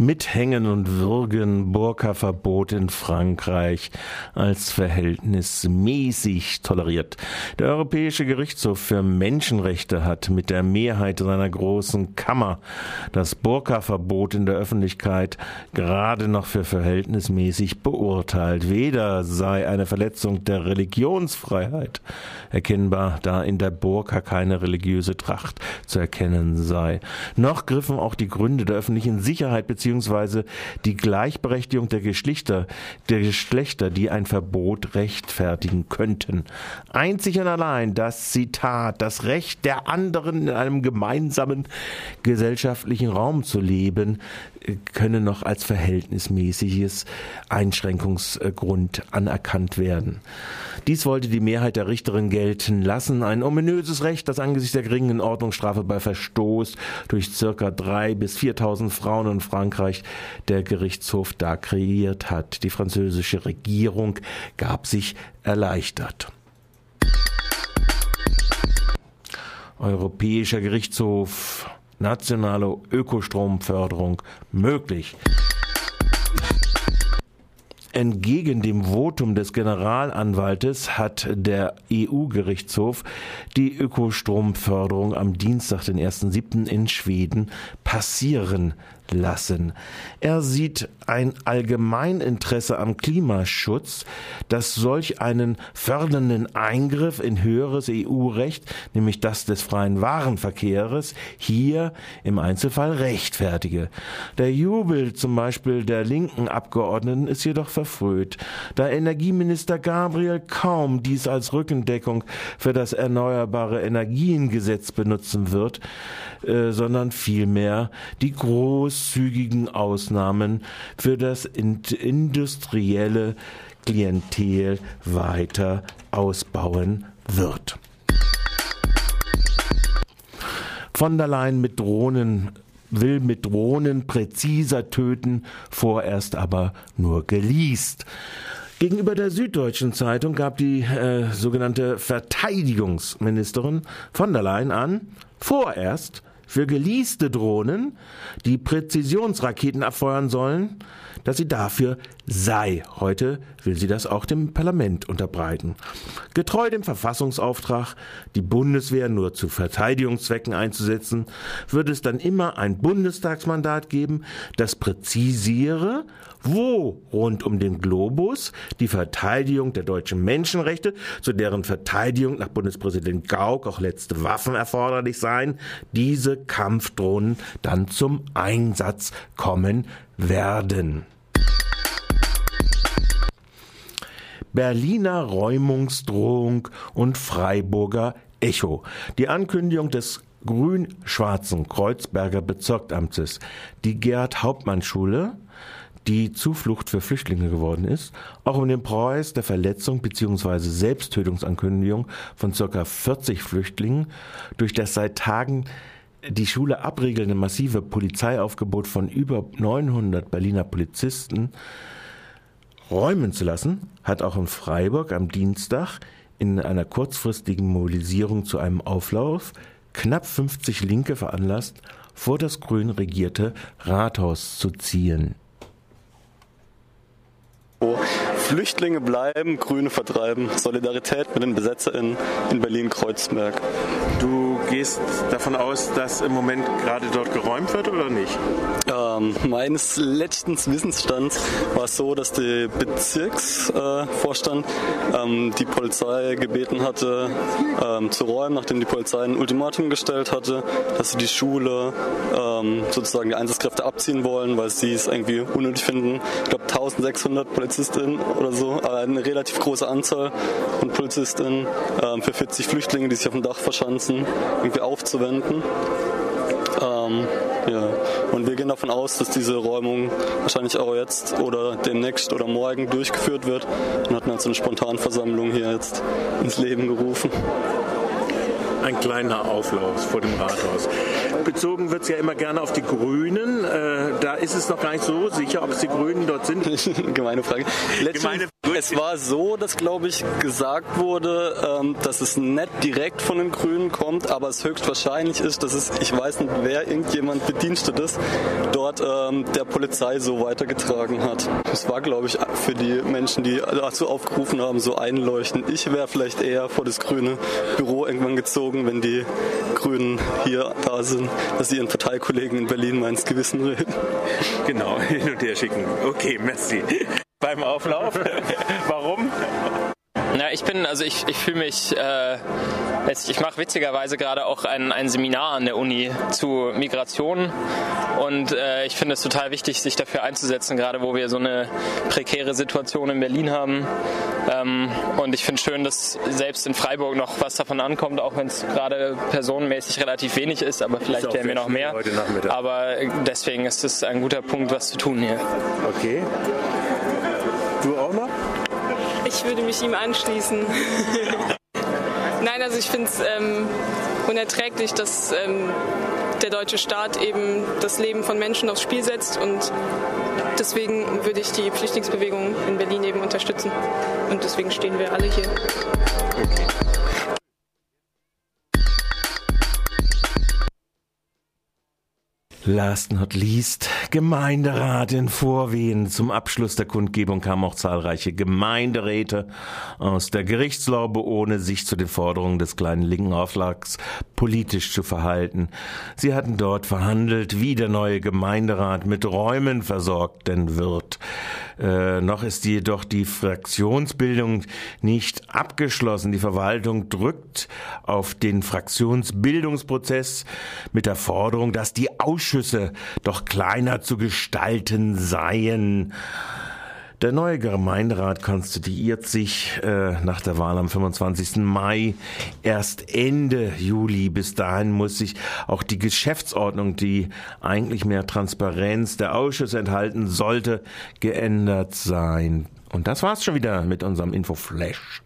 Mit Hängen und Würgen Burka-Verbot in Frankreich als verhältnismäßig toleriert. Der Europäische Gerichtshof für Menschenrechte hat mit der Mehrheit seiner großen Kammer das Burka-Verbot in der Öffentlichkeit gerade noch für verhältnismäßig beurteilt. Weder sei eine Verletzung der Religionsfreiheit erkennbar, da in der Burka keine religiöse Tracht zu erkennen sei, noch griffen auch die Gründe der öffentlichen Sicherheit beziehungsweise die Gleichberechtigung der Geschlechter, der Geschlechter, die ein Verbot rechtfertigen könnten. Einzig und allein das Zitat, das Recht der anderen in einem gemeinsamen gesellschaftlichen Raum zu leben, könne noch als verhältnismäßiges Einschränkungsgrund anerkannt werden. Dies wollte die Mehrheit der Richterin gelten lassen. Ein ominöses Recht, das angesichts der geringen Ordnungsstrafe bei Verstoß durch circa drei bis 4.000 Frauen in Frankreich der Gerichtshof da kreiert hat. Die französische Regierung gab sich erleichtert. Europäischer Gerichtshof nationale Ökostromförderung möglich. Entgegen dem Votum des Generalanwaltes hat der EU-Gerichtshof die Ökostromförderung am Dienstag, den 1.7. in Schweden passieren lassen. Er sieht ein Allgemeininteresse am Klimaschutz, das solch einen fördernden Eingriff in höheres EU-Recht, nämlich das des freien Warenverkehrs, hier im Einzelfall rechtfertige. Der Jubel zum Beispiel der linken Abgeordneten ist jedoch verfrüht, da Energieminister Gabriel kaum dies als Rückendeckung für das Erneuerbare Energiengesetz benutzen wird, äh, sondern vielmehr die großzügigen Ausnahmen für das industrielle Klientel weiter ausbauen wird. Von der Leyen mit Drohnen will mit Drohnen präziser töten, vorerst aber nur geleast. Gegenüber der Süddeutschen Zeitung gab die äh, sogenannte Verteidigungsministerin von der Leyen an, vorerst für geleaste Drohnen, die Präzisionsraketen abfeuern sollen, dass sie dafür sei. Heute will sie das auch dem Parlament unterbreiten. Getreu dem Verfassungsauftrag, die Bundeswehr nur zu Verteidigungszwecken einzusetzen, wird es dann immer ein Bundestagsmandat geben, das präzisiere, wo rund um den Globus die Verteidigung der deutschen Menschenrechte, zu deren Verteidigung nach Bundespräsident Gauck auch letzte Waffen erforderlich seien, diese Kampfdrohnen dann zum Einsatz kommen werden. Berliner Räumungsdrohung und Freiburger Echo. Die Ankündigung des grün-schwarzen Kreuzberger Bezirksamtes, die Gerd-Hauptmann-Schule, die Zuflucht für Flüchtlinge geworden ist, auch um den Preis der Verletzung bzw. Selbsttötungsankündigung von ca. 40 Flüchtlingen durch das seit Tagen die Schule abriegelnde massive Polizeiaufgebot von über 900 Berliner Polizisten räumen zu lassen, hat auch in Freiburg am Dienstag in einer kurzfristigen Mobilisierung zu einem Auflauf knapp 50 Linke veranlasst, vor das grün regierte Rathaus zu ziehen. Flüchtlinge bleiben, Grüne vertreiben. Solidarität mit den BesetzerInnen in Berlin-Kreuzberg. Du gehst davon aus, dass im Moment gerade dort geräumt wird oder nicht? Ähm, meines letzten Wissensstands war es so, dass der Bezirksvorstand äh, ähm, die Polizei gebeten hatte, ähm, zu räumen, nachdem die Polizei ein Ultimatum gestellt hatte, dass sie die Schule ähm, sozusagen die Einsatzkräfte abziehen wollen, weil sie es irgendwie unnötig finden. Ich glaube 1600 Polizistinnen oder so, eine relativ große Anzahl von Polizistinnen ähm, für 40 Flüchtlinge, die sich auf dem Dach verschanzen irgendwie aufzuwenden. Ähm, ja. Und wir gehen davon aus, dass diese Räumung wahrscheinlich auch jetzt oder demnächst oder morgen durchgeführt wird und hatten halt so eine Spontanversammlung hier jetzt ins Leben gerufen. ein kleiner Auflauf vor dem Rathaus. Bezogen wird es ja immer gerne auf die Grünen. Äh, da ist es noch gar nicht so sicher, ob es die Grünen dort sind. Gemeine Frage. Gemeine es war so, dass, glaube ich, gesagt wurde, ähm, dass es nicht direkt von den Grünen kommt, aber es höchstwahrscheinlich ist, dass es, ich weiß nicht, wer irgendjemand Bedienstetes dort ähm, der Polizei so weitergetragen hat. Das war, glaube ich, für die Menschen, die dazu aufgerufen haben, so einleuchtend. Ich wäre vielleicht eher vor das grüne Büro irgendwann gezogen, wenn die Grünen hier da sind, dass sie ihren Parteikollegen in Berlin mal ins Gewissen reden. Genau, hin und her schicken. Okay, merci. Beim Auflauf. Warum? Na, ich bin, also ich, ich fühle mich, äh, ich mache witzigerweise gerade auch ein, ein Seminar an der Uni zu Migration und äh, ich finde es total wichtig, sich dafür einzusetzen, gerade wo wir so eine prekäre Situation in Berlin haben. Ähm, und ich finde schön, dass selbst in Freiburg noch was davon ankommt, auch wenn es gerade personenmäßig relativ wenig ist, aber vielleicht werden wir noch mehr. Aber deswegen ist es ein guter Punkt, was zu tun hier. Okay. Du auch noch? Ich würde mich ihm anschließen. Nein, also ich finde es ähm, unerträglich, dass ähm, der deutsche Staat eben das Leben von Menschen aufs Spiel setzt und deswegen würde ich die Flüchtlingsbewegung in Berlin eben unterstützen und deswegen stehen wir alle hier. Okay. Last not least, Gemeinderat in Vorwehen. Zum Abschluss der Kundgebung kamen auch zahlreiche Gemeinderäte aus der Gerichtslaube, ohne sich zu den Forderungen des kleinen linken Auflags politisch zu verhalten. Sie hatten dort verhandelt, wie der neue Gemeinderat mit Räumen versorgt denn wird. Äh, noch ist jedoch die Fraktionsbildung nicht abgeschlossen. Die Verwaltung drückt auf den Fraktionsbildungsprozess mit der Forderung, dass die Ausschüsse doch kleiner zu gestalten seien. Der neue Gemeinderat konstituiert sich äh, nach der Wahl am 25. Mai erst Ende Juli. Bis dahin muss sich auch die Geschäftsordnung, die eigentlich mehr Transparenz der Ausschüsse enthalten sollte, geändert sein. Und das war's schon wieder mit unserem Infoflash.